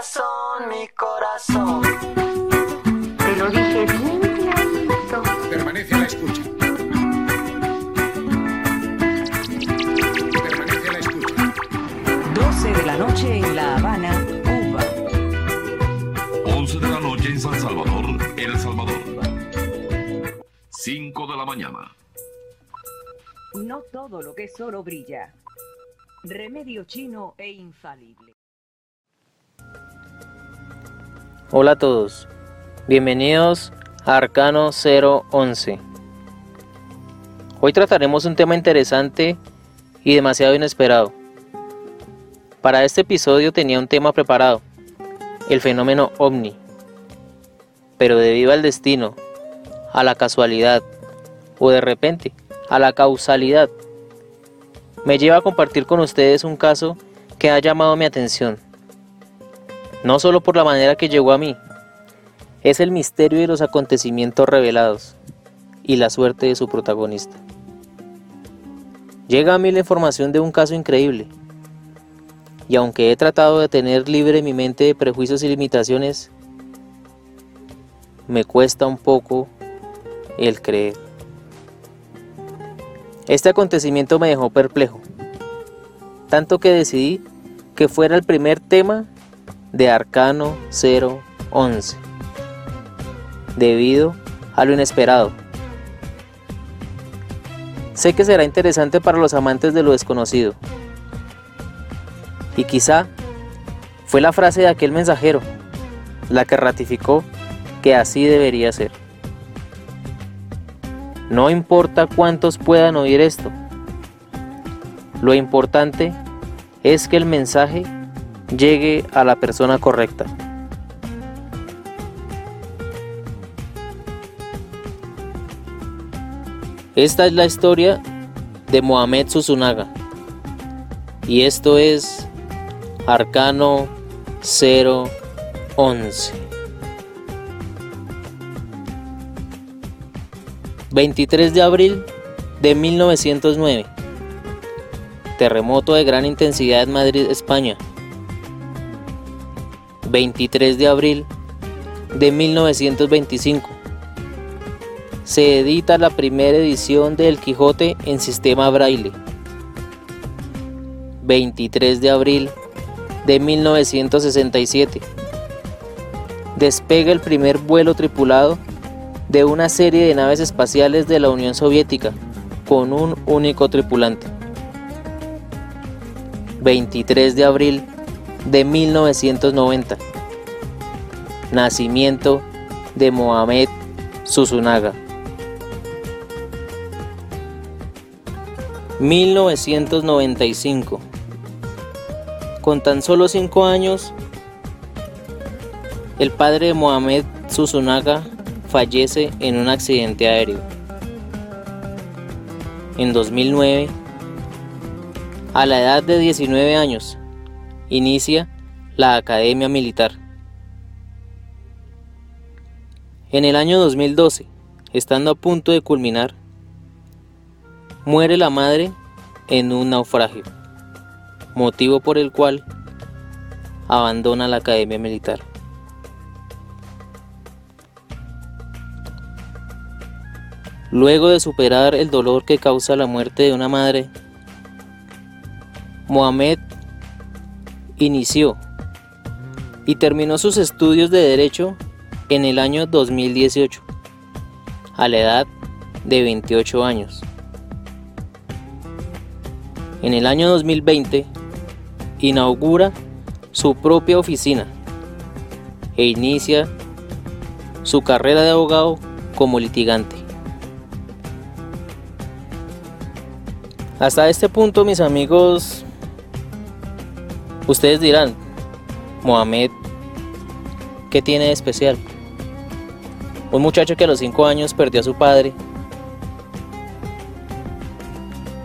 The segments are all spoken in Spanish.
corazón, mi corazón. Te lo dije bien clarito. Permanece a la escucha. Permanece a la escucha. 12 de la noche en La Habana, Cuba. 11 de la noche en San Salvador, El Salvador. 5 de la mañana. No todo lo que es oro brilla. Remedio chino e infalible. Hola a todos, bienvenidos a Arcano 011. Hoy trataremos un tema interesante y demasiado inesperado. Para este episodio tenía un tema preparado, el fenómeno ovni. Pero debido al destino, a la casualidad o de repente a la causalidad, me lleva a compartir con ustedes un caso que ha llamado mi atención no solo por la manera que llegó a mí, es el misterio de los acontecimientos revelados y la suerte de su protagonista. Llega a mí la información de un caso increíble, y aunque he tratado de tener libre mi mente de prejuicios y limitaciones, me cuesta un poco el creer. Este acontecimiento me dejó perplejo, tanto que decidí que fuera el primer tema de Arcano 011, debido a lo inesperado. Sé que será interesante para los amantes de lo desconocido. Y quizá fue la frase de aquel mensajero la que ratificó que así debería ser. No importa cuántos puedan oír esto. Lo importante es que el mensaje llegue a la persona correcta. Esta es la historia de Mohamed Susunaga y esto es Arcano 011. 23 de abril de 1909. Terremoto de gran intensidad en Madrid, España. 23 de abril de 1925. Se edita la primera edición de El Quijote en sistema braille. 23 de abril de 1967. Despega el primer vuelo tripulado de una serie de naves espaciales de la Unión Soviética con un único tripulante. 23 de abril de 1990. Nacimiento de Mohamed Susunaga. 1995. Con tan solo 5 años, el padre de Mohamed Susunaga fallece en un accidente aéreo. En 2009, a la edad de 19 años, inicia la Academia Militar. En el año 2012, estando a punto de culminar, muere la madre en un naufragio, motivo por el cual abandona la Academia Militar. Luego de superar el dolor que causa la muerte de una madre, Mohamed inició y terminó sus estudios de Derecho en el año 2018, a la edad de 28 años. En el año 2020 inaugura su propia oficina e inicia su carrera de abogado como litigante. Hasta este punto, mis amigos, Ustedes dirán, Mohamed, ¿qué tiene de especial? Un muchacho que a los 5 años perdió a su padre.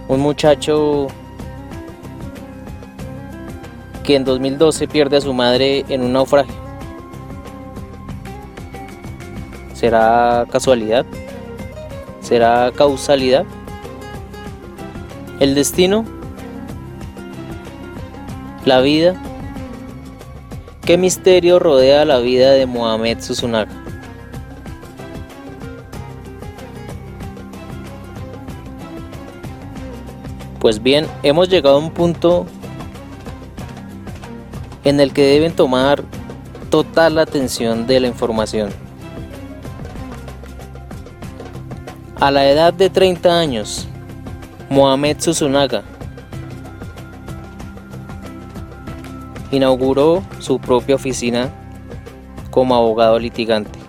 Un muchacho que en 2012 pierde a su madre en un naufragio. ¿Será casualidad? ¿Será causalidad? El destino la vida ¿Qué misterio rodea la vida de Mohamed Susunaga? Pues bien, hemos llegado a un punto en el que deben tomar total atención de la información. A la edad de 30 años, Mohamed Susunaga inauguró su propia oficina como abogado litigante.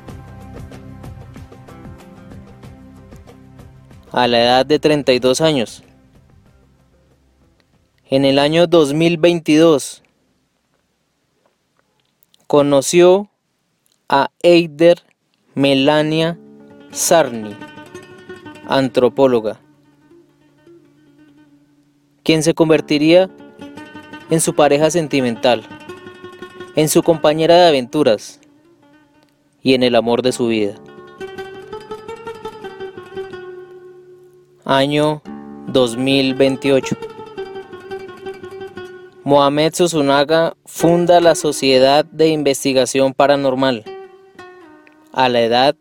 A la edad de 32 años, en el año 2022, conoció a Eider Melania Sarni, antropóloga, quien se convertiría en su pareja sentimental, en su compañera de aventuras y en el amor de su vida. Año 2028. Mohamed Susunaga funda la Sociedad de Investigación Paranormal a la edad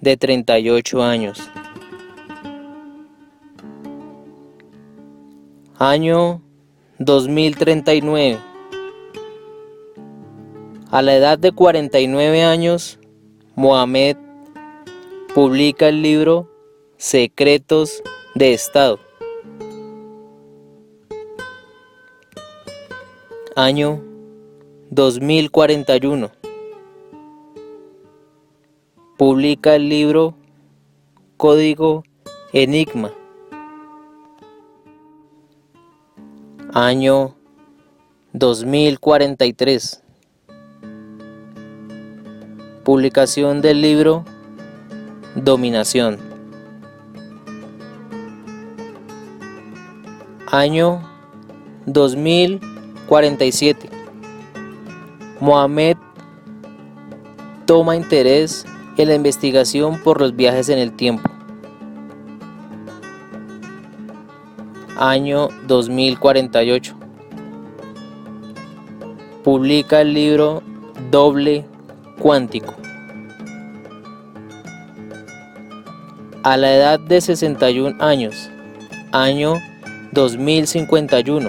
de 38 años. Año 2039. A la edad de 49 años, Mohamed publica el libro Secretos de Estado. Año 2041. Publica el libro Código Enigma. Año 2043. Publicación del libro Dominación. Año 2047. Mohamed toma interés en la investigación por los viajes en el tiempo. Año 2048. Publica el libro Doble Cuántico. A la edad de 61 años, año 2051,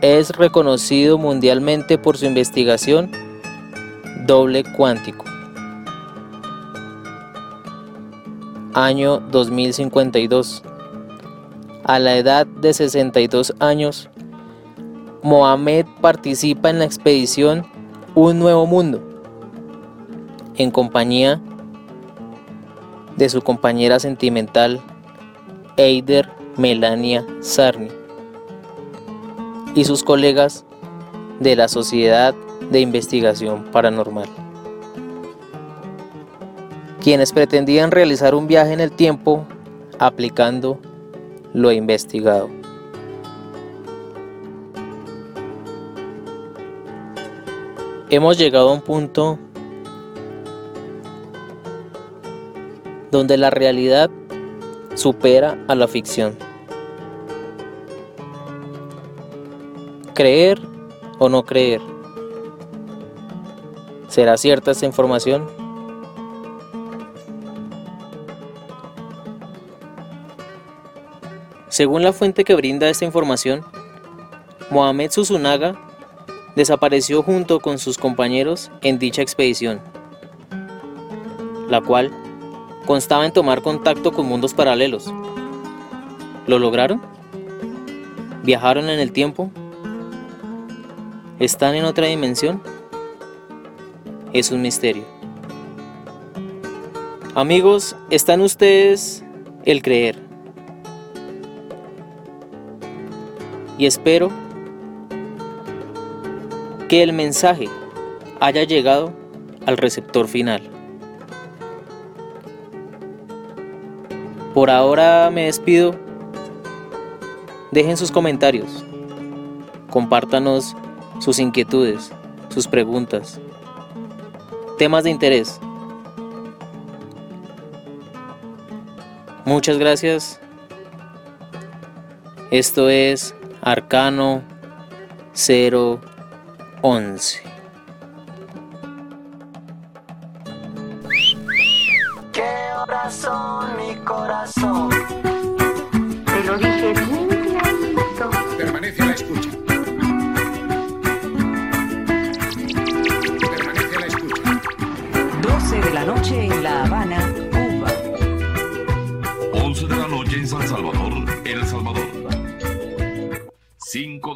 es reconocido mundialmente por su investigación doble cuántico. Año 2052. A la edad de 62 años, Mohamed participa en la expedición Un Nuevo Mundo, en compañía de su compañera sentimental Eider Melania Sarni y sus colegas de la Sociedad de Investigación Paranormal, quienes pretendían realizar un viaje en el tiempo aplicando lo investigado. Hemos llegado a un punto donde la realidad supera a la ficción. Creer o no creer. ¿Será cierta esta información? Según la fuente que brinda esta información, Mohamed Susunaga desapareció junto con sus compañeros en dicha expedición, la cual constaba en tomar contacto con mundos paralelos. ¿Lo lograron? ¿Viajaron en el tiempo? ¿Están en otra dimensión? Es un misterio. Amigos, ¿están ustedes el creer? Y espero que el mensaje haya llegado al receptor final. Por ahora me despido. Dejen sus comentarios. Compártanos sus inquietudes, sus preguntas, temas de interés. Muchas gracias. Esto es Arcano 0 11. ¿Qué horas son mi corazón? Te lo dije bien clarito. Permanece a la escucha. Permanece a la escucha. 12 de la noche en La Habana,